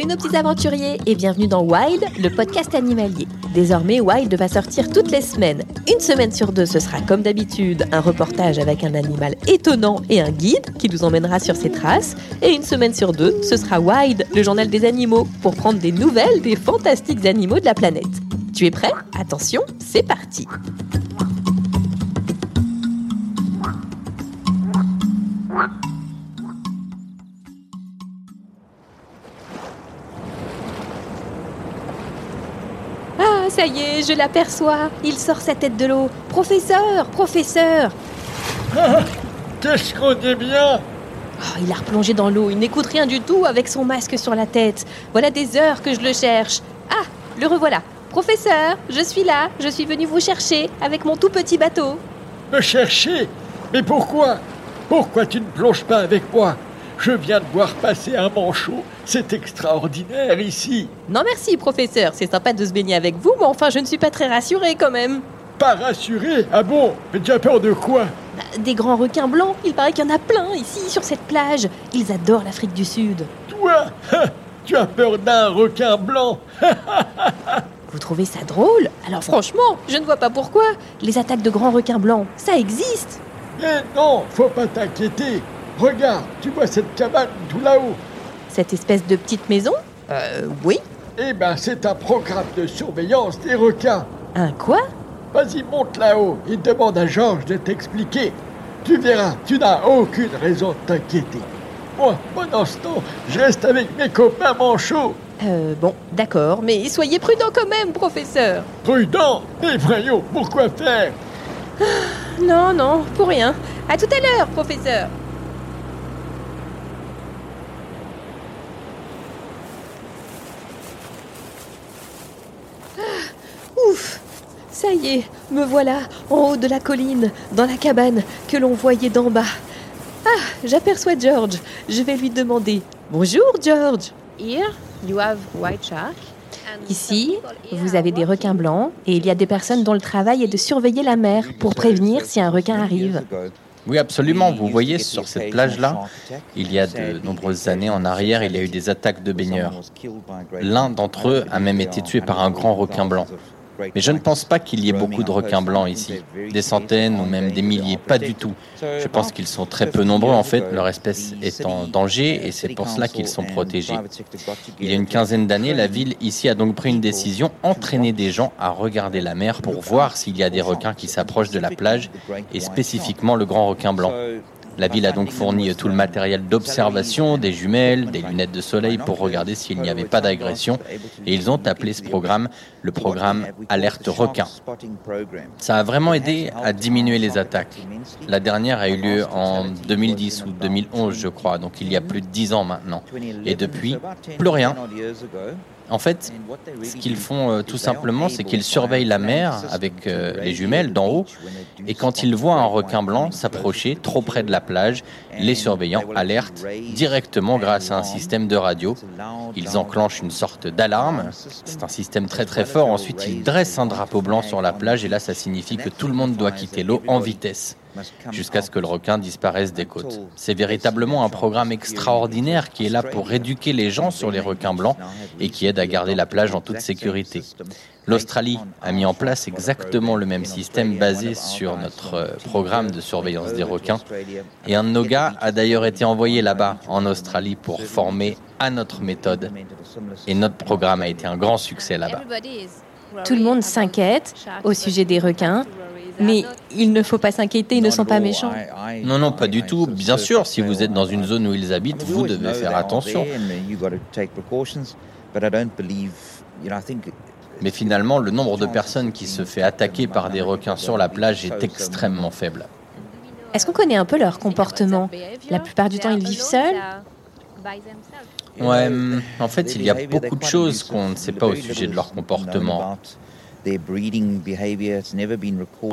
Salut nos petits aventuriers et bienvenue dans Wild, le podcast animalier. Désormais, Wild va sortir toutes les semaines. Une semaine sur deux, ce sera comme d'habitude un reportage avec un animal étonnant et un guide qui nous emmènera sur ses traces. Et une semaine sur deux, ce sera Wild, le journal des animaux, pour prendre des nouvelles des fantastiques animaux de la planète. Tu es prêt? Attention, c'est parti ça y est, je l'aperçois. Il sort sa tête de l'eau. Professeur, professeur Qu'est-ce qu'on est bien Oh, Il a replongé dans l'eau. Il n'écoute rien du tout avec son masque sur la tête. Voilà des heures que je le cherche. Ah, le revoilà. Professeur, je suis là. Je suis venu vous chercher avec mon tout petit bateau. Me chercher? Mais pourquoi? Pourquoi tu ne plonges pas avec moi? Je viens de voir passer un manchot. C'est extraordinaire ici. Non merci, professeur. C'est sympa de se baigner avec vous, mais enfin, je ne suis pas très rassurée quand même. Pas rassuré Ah bon? Mais tu as peur de quoi? Bah, Des grands requins blancs, il paraît qu'il y en a plein ici sur cette plage. Ils adorent l'Afrique du Sud. Toi? Tu as peur d'un requin blanc? Vous trouvez ça drôle? Alors franchement, je ne vois pas pourquoi. Les attaques de grands requins blancs, ça existe. Mais non, faut pas t'inquiéter. Regarde, tu vois cette cabane tout là-haut Cette espèce de petite maison? Euh, oui. Eh ben, c'est un programme de surveillance des requins. Un quoi? Vas-y, monte là-haut et demande à Georges de t'expliquer. Tu verras, tu n'as aucune raison de t'inquiéter. Moi, pendant ce temps, je reste avec mes copains manchots. Euh, bon, d'accord, mais soyez prudent quand même, professeur. Prudent Mais voyons, pourquoi faire? Non, non, pour rien. À tout à l'heure, professeur. Ah, Ouf Ça y est, me voilà en haut de la colline, dans la cabane que l'on voyait d'en bas. Ah, j'aperçois George. Je vais lui demander. Bonjour, George. Here you have white shark. Ici, vous avez des requins blancs et il y a des personnes dont le travail est de surveiller la mer pour prévenir si un requin arrive. Oui, absolument. Vous voyez, sur cette plage-là, il y a de nombreuses années en arrière, il y a eu des attaques de baigneurs. L'un d'entre eux a même été tué par un grand requin blanc. Mais je ne pense pas qu'il y ait beaucoup de requins blancs ici. Des centaines ou même des milliers, pas du tout. Je pense qu'ils sont très peu nombreux en fait, leur espèce est en danger et c'est pour cela qu'ils sont protégés. Il y a une quinzaine d'années, la ville ici a donc pris une décision, entraîner des gens à regarder la mer pour voir s'il y a des requins qui s'approchent de la plage et spécifiquement le grand requin blanc. La ville a donc fourni tout le matériel d'observation, des jumelles, des lunettes de soleil pour regarder s'il n'y avait pas d'agression. Et ils ont appelé ce programme le programme Alerte Requin. Ça a vraiment aidé à diminuer les attaques. La dernière a eu lieu en 2010 ou 2011, je crois, donc il y a plus de 10 ans maintenant. Et depuis, plus rien. En fait, ce qu'ils font euh, tout simplement, c'est qu'ils surveillent la mer avec euh, les jumelles d'en haut. Et quand ils voient un requin blanc s'approcher trop près de la plage, les surveillants alertent directement grâce à un système de radio. Ils enclenchent une sorte d'alarme. C'est un système très très fort. Ensuite, ils dressent un drapeau blanc sur la plage et là, ça signifie que tout le monde doit quitter l'eau en vitesse jusqu'à ce que le requin disparaisse des côtes. C'est véritablement un programme extraordinaire qui est là pour éduquer les gens sur les requins blancs et qui aide à garder la plage en toute sécurité. L'Australie a mis en place exactement le même système basé sur notre euh, programme de surveillance des requins. Et un de a d'ailleurs été envoyé là-bas, en Australie, pour former à notre méthode. Et notre programme a été un grand succès là-bas. Tout le monde s'inquiète au sujet des requins, mais il ne faut pas s'inquiéter, ils ne sont pas méchants. Non, non, pas du tout. Bien sûr, si vous êtes dans une zone où ils habitent, vous devez faire attention. Mais finalement, le nombre de personnes qui se fait attaquer par des requins sur la plage est extrêmement faible. Est-ce qu'on connaît un peu leur comportement? La plupart du temps, ils vivent seuls? Ouais, en fait, il y a beaucoup de choses qu'on ne sait pas au sujet de leur comportement.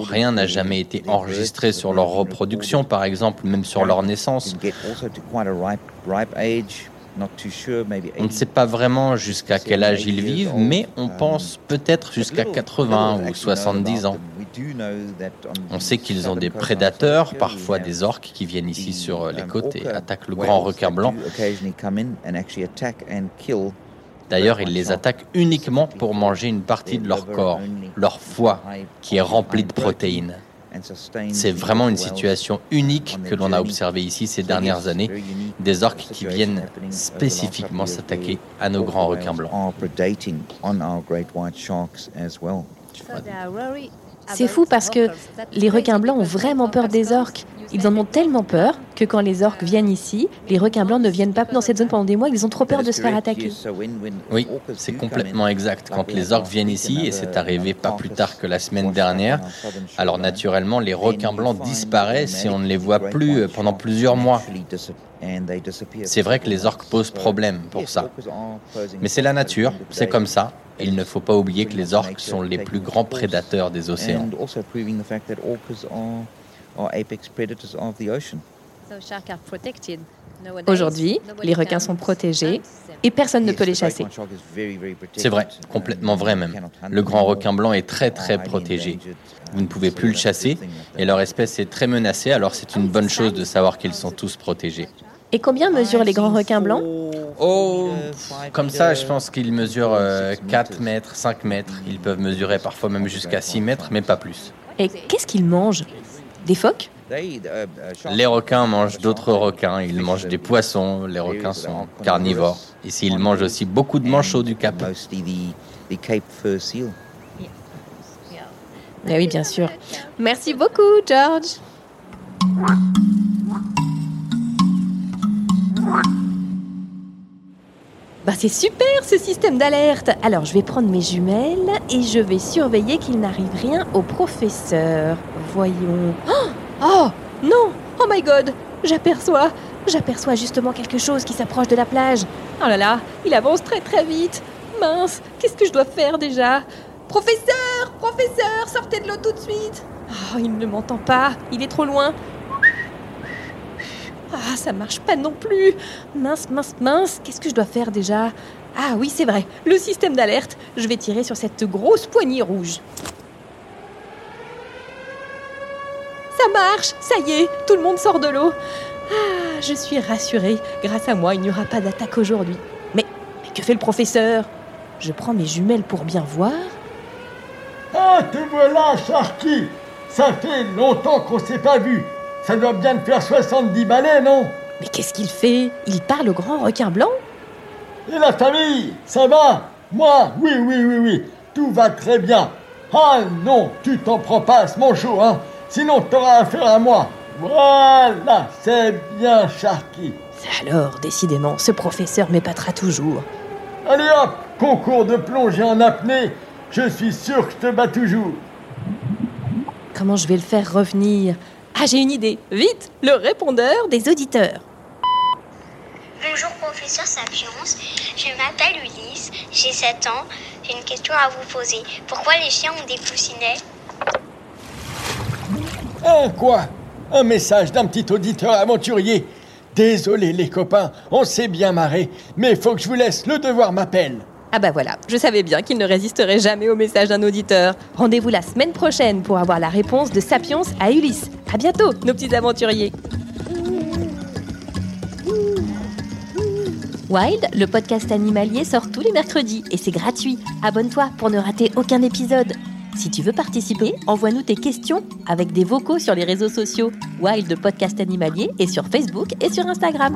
Rien n'a jamais été enregistré sur leur reproduction, par exemple, même sur leur naissance. On ne sait pas vraiment jusqu'à quel âge ils vivent, mais on pense peut-être jusqu'à 80 ou 70 ans. On sait qu'ils ont des prédateurs, parfois des orques qui viennent ici sur les côtes et attaquent le grand requin blanc. D'ailleurs, ils les attaquent uniquement pour manger une partie de leur corps, leur foie, qui est rempli de protéines. C'est vraiment une situation unique que l'on a observée ici ces dernières années, des orques qui viennent spécifiquement s'attaquer à nos grands requins blancs. C'est fou parce que les requins blancs ont vraiment peur des orques. Ils en ont tellement peur que quand les orques viennent ici, les requins blancs ne viennent pas dans cette zone pendant des mois, ils ont trop peur de se faire attaquer. Oui, c'est complètement exact. Quand les orques viennent ici, et c'est arrivé pas plus tard que la semaine dernière, alors naturellement, les requins blancs disparaissent et on ne les voit plus euh, pendant plusieurs mois. C'est vrai que les orques posent problème pour ça. Mais c'est la nature, c'est comme ça. Il ne faut pas oublier que les orques sont les plus grands prédateurs des océans. Aujourd'hui, les requins sont protégés et personne ne peut les chasser. C'est vrai, complètement vrai même. Le grand requin blanc est très très protégé. Vous ne pouvez plus le chasser et leur espèce est très menacée, alors c'est une bonne chose de savoir qu'ils sont tous protégés. Et combien mesurent les grands requins blancs Oh, comme ça, je pense qu'ils mesurent 4 euh, mètres, 5 mètres. Ils peuvent mesurer parfois même jusqu'à 6 mètres, mais pas plus. Et qu'est-ce qu'ils mangent? Des phoques Les requins mangent d'autres requins. Ils mangent des poissons. Les requins sont carnivores. Ici, ils mangent aussi beaucoup de manchots du Cap. Eh oui, bien sûr. Merci beaucoup, George. Bah c'est super ce système d'alerte. Alors je vais prendre mes jumelles et je vais surveiller qu'il n'arrive rien au professeur. Voyons. Oh, oh non Oh my god J'aperçois J'aperçois justement quelque chose qui s'approche de la plage. Oh là là, il avance très très vite. Mince, qu'est-ce que je dois faire déjà? Professeur Professeur, sortez de l'eau tout de suite Oh, il ne m'entend pas, il est trop loin. Ah, ça marche pas non plus. Mince, mince, mince. Qu'est-ce que je dois faire déjà? Ah oui, c'est vrai. Le système d'alerte. Je vais tirer sur cette grosse poignée rouge. Ça marche. Ça y est. Tout le monde sort de l'eau. Ah, je suis rassurée. Grâce à moi, il n'y aura pas d'attaque aujourd'hui. Mais, que fait le professeur? Je prends mes jumelles pour bien voir. Ah, te voilà, Sharky Ça fait longtemps qu'on s'est pas vu. Ça doit bien te faire 70 balais, non Mais qu'est-ce qu'il fait? Il parle au grand requin blanc Et la famille Ça va? Moi Oui, oui, oui, oui. Tout va très bien. Ah non, tu t'en prends pas à ce manchot, hein Sinon, t'auras affaire à moi. Voilà, c'est bien, Sharky. Alors, décidément, ce professeur m'épatera toujours. Allez hop, concours de plongée en apnée. Je suis sûr que je te bats toujours. Comment je vais le faire revenir? Ah, j'ai une idée. Vite, le répondeur des auditeurs. Bonjour professeur Sapiens, je m'appelle Ulysse, j'ai 7 ans, j'ai une question à vous poser. Pourquoi les chiens ont des coussinets Hein, quoi? Un message d'un petit auditeur aventurier. Désolé les copains, on s'est bien marré, mais faut que je vous laisse, le devoir m'appelle. Ah bah voilà, je savais bien qu'il ne résisterait jamais au message d'un auditeur. Rendez-vous la semaine prochaine pour avoir la réponse de Sapiens à Ulysse. Bientôt, nos petits aventuriers. Wild, le podcast animalier, sort tous les mercredis et c'est gratuit. Abonne-toi pour ne rater aucun épisode. Si tu veux participer, envoie-nous tes questions avec des vocaux sur les réseaux sociaux Wild Podcast Animalier et sur Facebook et sur Instagram.